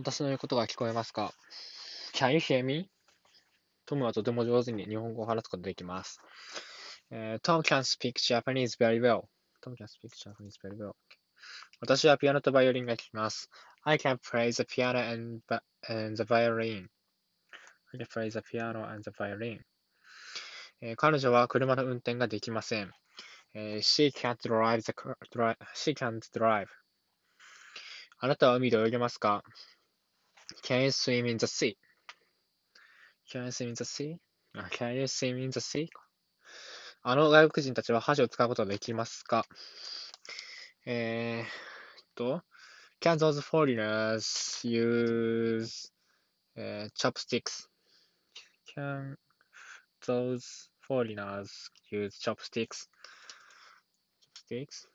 私の言うことが聞こえますか ?Can you hear me? トムはとても上手に日本語を話すことができます。えー、Tom can speak Japanese very well. Tom can speak Japanese very well. 私はピアノとバイオリンが弾きます。I can play the piano and, and the violin. I can play the piano and the violin. えー、彼女は車の運転ができません。えー、she can't drive the drive, she can't drive. あなたは海で泳げますか Can you swim in the sea? Can you swim in the sea? Can you swim in the sea? あの外国人たちは箸を使うことができますかえー、っと、Can those foreigners use、uh, chopsticks? Can those foreigners use chopsticks? chopsticks?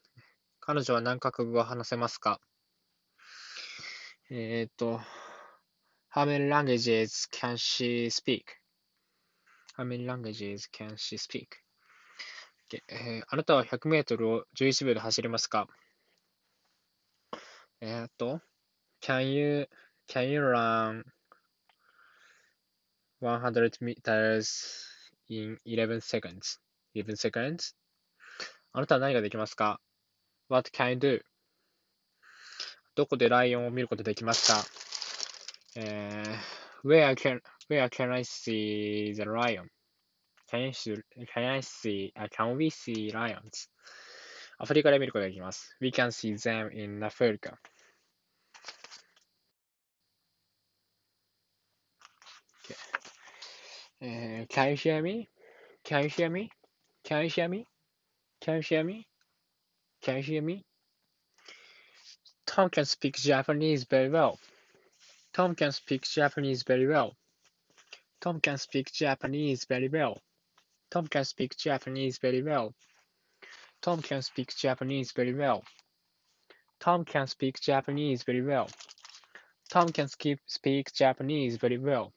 彼女は何カ国語を話せますかえー、っと、How many languages can she speak? How many languages can she speak? えー、あなたは100メートルを11秒で走れますかえー、っと、Can you, can you run 100 meters in 11 seconds? 11 seconds? あなたは何ができますか ?What can you do? どこでライオンを見ることできますか えー、where, can, where can I see the lion? Can, you see, can I see, uh, can we see lions? アフリカで見ることができます。We can see them in Africa. Okay. Uh, can you hear me? Can you hear me? Can you hear me? Can you hear me? Can you hear me? Tom can speak Japanese very well. Tom can speak Japanese very well. Tom can speak Japanese very well. Tom can speak Japanese very well. Tom can speak Japanese very well. Tom can speak Japanese very well. Tom can skip, speak Japanese very well.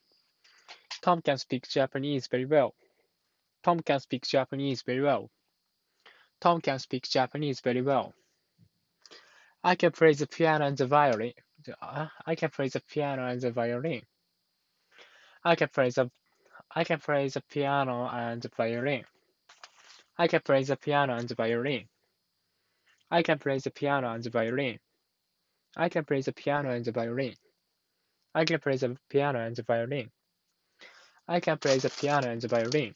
Tom can speak Japanese very well. Tom can speak Japanese very well. Tom can speak Japanese very well. I can play the piano and the violin. I can play the piano and the violin. I can play the I can play the piano and the violin. I can play the piano and the violin. I can play the piano and the violin. I can play the piano and the violin. I can play the piano and the violin. I can play the piano and the violin.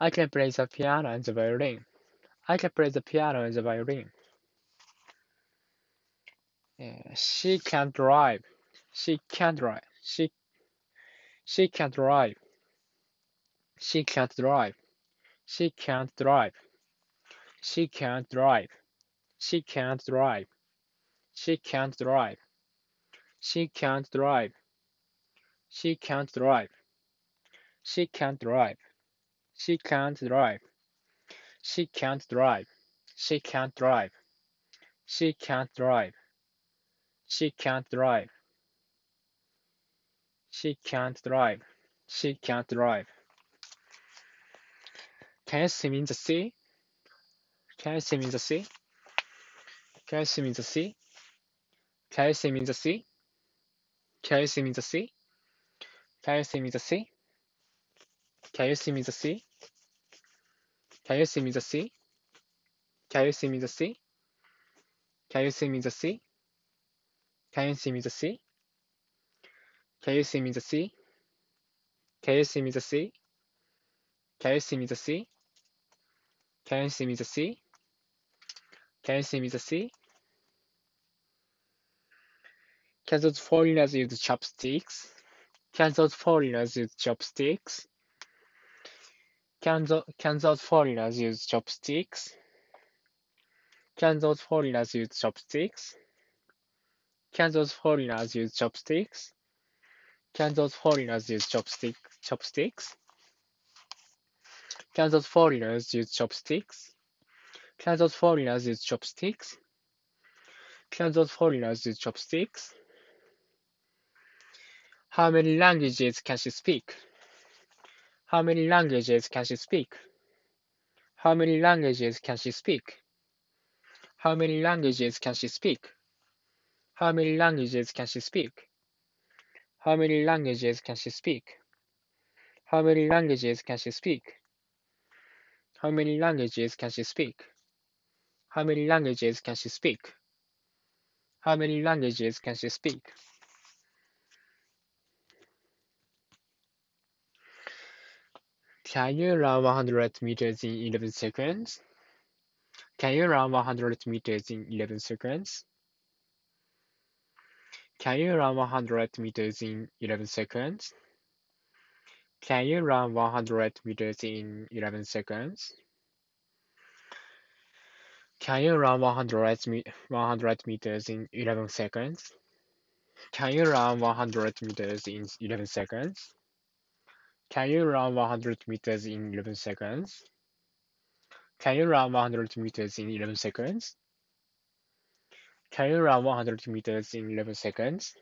I can play the piano and the violin. I can play the piano and the violin. Uh, she can drive. She can drive. She she can't drive. She can't drive. She can't drive. She can't drive. She can't drive. She can't drive. She can't drive. She can't drive. She can't drive. She can't drive. She can't drive. She can't drive. She can't drive. She can't drive. She can't drive. She can't drive. Can you swim in the sea? Can you swim in the sea? Can you swim in the sea? Can you swim in the sea? Can you swim in the sea? Can you swim in the sea? Can you swim in the sea? Can you swim in the sea? Can you swim in the sea? Can you swim in the sea? Can you swim in the sea? Can you see me the sea? Can you see me the sea? Can you see me the sea? Can you see me the sea? Can you see me the sea? Can those foreigners use chopsticks? Can those foreigners use chopsticks? Can, th can those foreigners use chopsticks? Can those foreigners use chopsticks? Can those foreigners use chopsticks? Can those foreigners use chopstick, chopsticks? Can those foreigners use chopsticks? Can those foreigners use chopsticks? Can those foreigners use chopsticks? How many languages can she speak? How many languages can she speak? How many languages can she speak? How many languages can she speak? How many languages can she speak? How many languages can she speak? How many languages can she speak? How many languages can she speak? How many languages can she speak? How many languages can she speak? Can you run 100 meters in 11 seconds? Can you run 100 meters in 11 seconds? Can you run 100 meters in 11 seconds? Can you run 100 meters in 11 seconds? Can you run 100, me 100 meters in 11 seconds? Can you run 100 meters in 11 seconds? Can you run 100 meters in 11 seconds? Can you run 100 meters in 11 seconds? Can you run 100 meters in 11 seconds?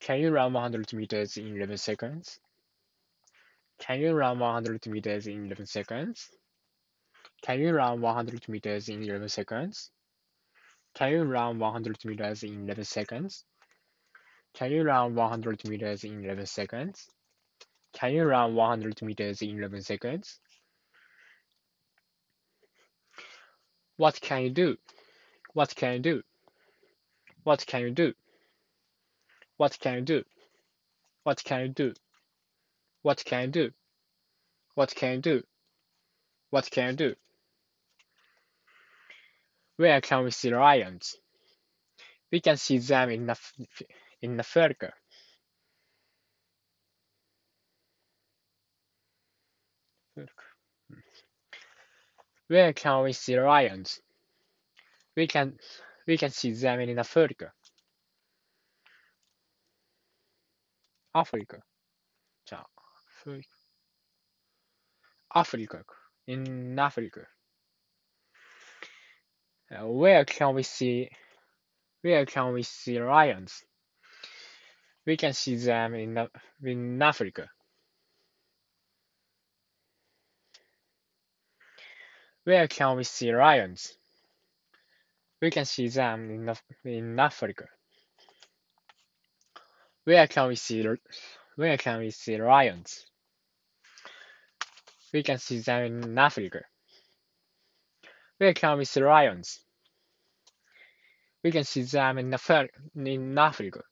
Can you run 100 meters in 11 seconds? Can you run 100 meters in 11 seconds? Can you run 100 meters in 11 seconds? Can you run 100 meters in 11 seconds? Can you run 100 meters in 11 seconds? Can you run 100 meters in 11 seconds? What can you do? What can you do? What can you do? What can you do? What can you do? What can you do? What can you do? What can you do? Where can we see lions? We can see them in the, in Africa. Hmm. Where can we see lions? We can we can see them in Africa. Africa. じゃあ、Africa. In Africa. Uh, where can we see where can we see lions? We can see them in in Africa. Where can we see lions? We can see them in, in Africa. Where can we see where can we see lions? We can see them in Africa. Where can we see lions? We can see them in, in Africa.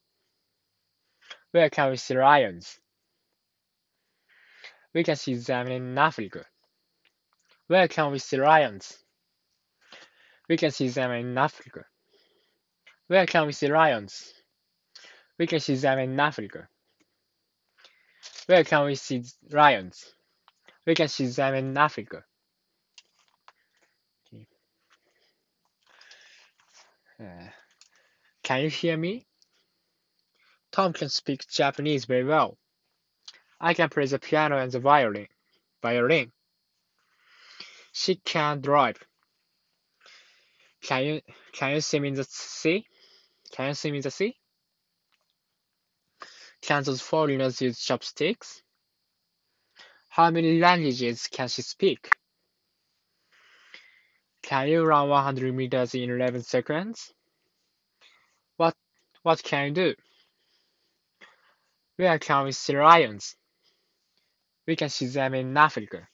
Where can we see lions? We can see them in Africa. Where can we see lions? We can see them in Africa. Where can we see lions? We can see them in Africa. Where can we see lions? We can see them in Africa. Uh, can you hear me? Tom can speak Japanese very well. I can play the piano and the violin. Violin. She can drive. Can you can you swim in the sea? Can you swim in the sea? Can those foreigners use chopsticks? How many languages can she speak? Can you run 100 meters in 11 seconds? What what can you do? Where can we see lions? We can see them in Africa.